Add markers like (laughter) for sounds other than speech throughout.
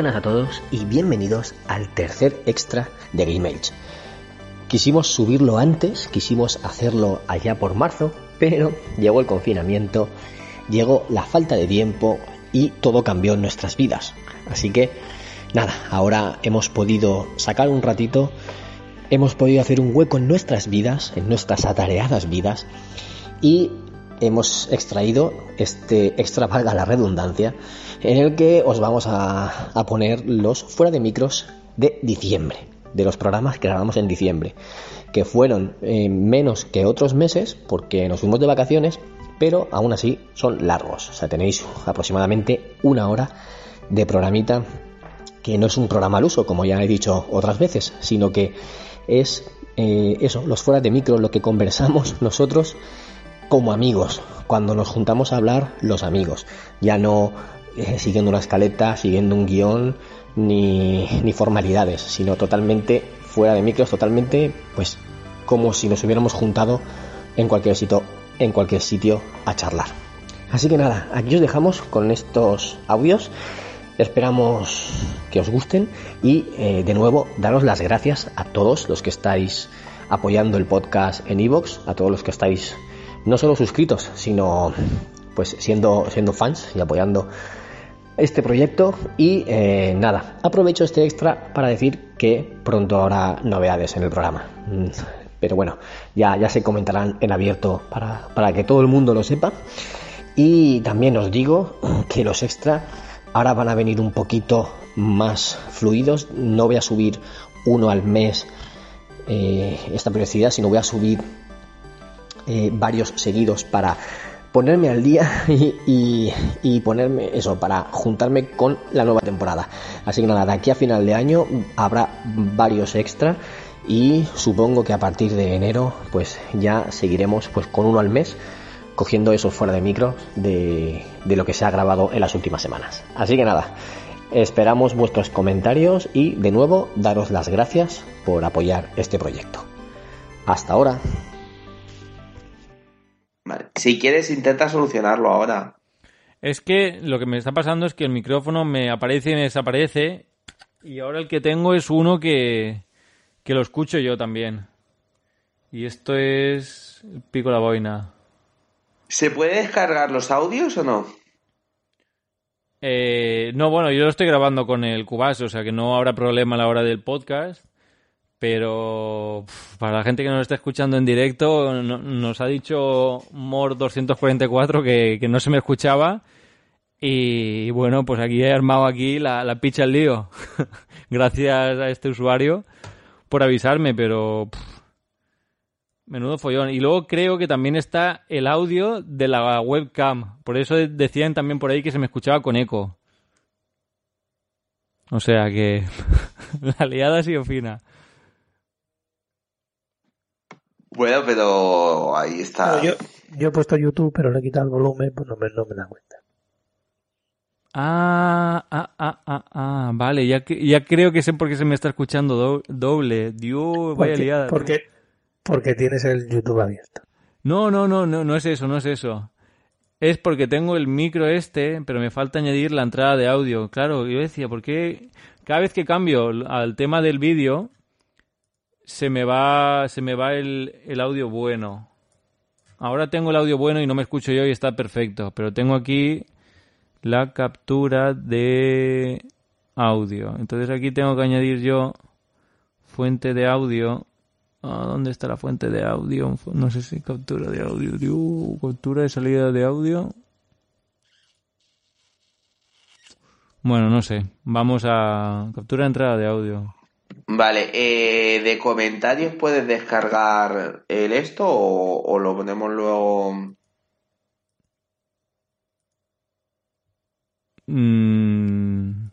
Buenas a todos y bienvenidos al tercer extra de Game Age. Quisimos subirlo antes, quisimos hacerlo allá por marzo, pero llegó el confinamiento, llegó la falta de tiempo y todo cambió en nuestras vidas. Así que nada, ahora hemos podido sacar un ratito, hemos podido hacer un hueco en nuestras vidas, en nuestras atareadas vidas y hemos extraído este extra, valga la redundancia, en el que os vamos a, poner los fuera de micros de diciembre, de los programas que grabamos en diciembre, que fueron eh, menos que otros meses porque nos fuimos de vacaciones, pero aún así son largos, o sea, tenéis aproximadamente una hora de programita que no es un programa al uso, como ya he dicho otras veces, sino que es eh, eso, los fuera de micro, lo que conversamos (laughs) nosotros como amigos, cuando nos juntamos a hablar los amigos, ya no eh, siguiendo una escaleta, siguiendo un guion, ni, ni formalidades, sino totalmente fuera de micros, totalmente pues como si nos hubiéramos juntado en cualquier sitio, en cualquier sitio a charlar. Así que nada, aquí os dejamos con estos audios. Esperamos que os gusten y eh, de nuevo daros las gracias a todos los que estáis apoyando el podcast en iVoox, a todos los que estáis no solo suscritos, sino pues siendo, siendo fans y apoyando este proyecto. Y eh, nada, aprovecho este extra para decir que pronto habrá novedades en el programa. Mm, Pero bueno, ya, ya se comentarán en abierto para, para que todo el mundo lo sepa. Y también os digo que los extra ahora van a venir un poquito más fluidos. No voy a subir uno al mes eh, esta periodicidad, sino voy a subir eh, varios seguidos para ponerme al día (laughs) y, ponerme eso, para juntarme con la nueva temporada. Así que nada, de aquí a final de año habrá varios extra y supongo que a partir de enero pues ya seguiremos pues con uno al mes cogiendo esos fuera de micro de lo que se ha grabado en las últimas semanas. Así que nada, esperamos vuestros comentarios y de nuevo daros las gracias por apoyar este proyecto. Hasta ahora. Si quieres, intenta solucionarlo ahora. Es que lo que me está pasando es que el micrófono me aparece y me desaparece. Y ahora el que tengo es uno que, que lo escucho yo también. Y esto es pico la boina. ¿Se puede descargar los audios o no? Eh, no, bueno, yo lo estoy grabando con el Cubase, o sea que no habrá problema a la hora del podcast. Pero para la gente que nos está escuchando en directo, no, nos ha dicho Mor244 que, no se me escuchaba. Y bueno, pues aquí he armado aquí la, picha al lío. (laughs) Gracias a este usuario por avisarme, pero menudo follón. Y luego creo que también está el audio de la webcam. Por eso decían también por ahí que se me escuchaba con eco. O sea que (laughs) la liada ha sido fina. Bueno, pero ahí está. No, yo, yo, he puesto YouTube, pero le he quitado el volumen, pues no me, no me da cuenta. Ah, ah, ah, ah, ah, vale, ya, ya creo que sé por qué se me está escuchando do, doble. Dios, vaya porque, liada. Porque, porque tienes el YouTube abierto. No, no, no, no, no es eso, no es eso. Es porque tengo el micro este, pero me falta añadir la entrada de audio. Claro, yo decía, ¿por qué cada vez que cambio al tema del vídeo, se me va, se me va el, el, audio bueno. Ahora tengo el audio bueno y no me escucho yo y está perfecto. Pero tengo aquí la captura de audio. Entonces aquí tengo que añadir yo fuente de audio. Ah, ¿Dónde está la fuente de audio? No sé si captura de audio. Captura de salida de audio. Bueno, no sé. Vamos a captura de entrada de audio. Vale, eh, ¿de comentarios puedes descargar el esto o, o lo ponemos luego? Mm.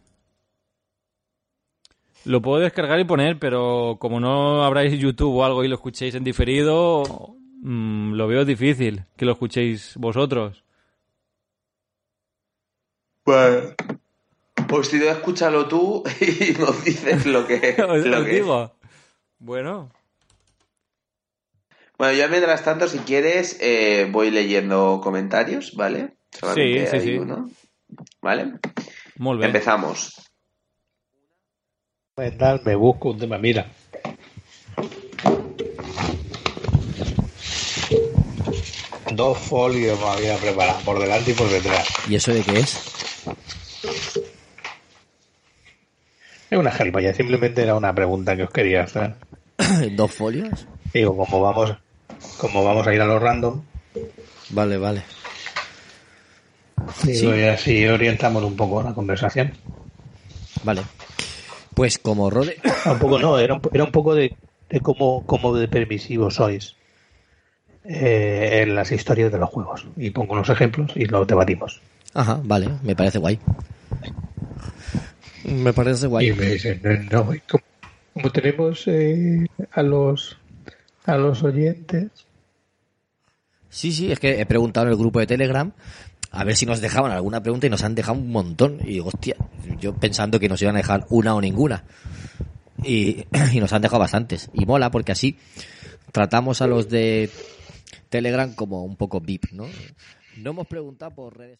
Lo puedo descargar y poner, pero como no abráis YouTube o algo y lo escuchéis en diferido, mm, lo veo difícil que lo escuchéis vosotros. Pues, pues si no, escúchalo tú (laughs) y nos dices lo que, Os- (laughs) lo os que- digo. Bueno, Bueno, yo mientras tanto, si quieres, eh, voy leyendo comentarios, ¿vale? Solamente Sí, sí, hay sí. uno. ¿Vale? muy bien. Empezamos. Me busco un tema, mira. Dos folios me había preparado por delante y por detrás. ¿Y eso de qué es? Es una gilipollas, simplemente era una pregunta que os quería hacer. (coughs) ¿Dos folios? Digo, como vamos, como vamos a ir a los random, Vale, vale. digo, Sí. y así orientamos un poco la conversación. Vale. Pues como Rode... (coughs) Ah, Un poco no, era un, era un poco de, de cómo, cómo de permisivos sois eh, en las historias de los juegos. Y pongo unos ejemplos y los debatimos. Ajá, vale, me parece guay. Me parece Y guay. me dicen, no, y como, como tenemos eh, a los a los oyentes, Sí, sí, es que he preguntado en el grupo de Telegram a ver si nos dejaban alguna pregunta y nos han dejado un montón. Y digo, hostia, yo pensando que nos iban a dejar una o ninguna. Y, (clears throat) y nos han dejado bastantes. Y mola porque así tratamos a los de Telegram como un poco VIP, ¿no? No hemos preguntado por redes.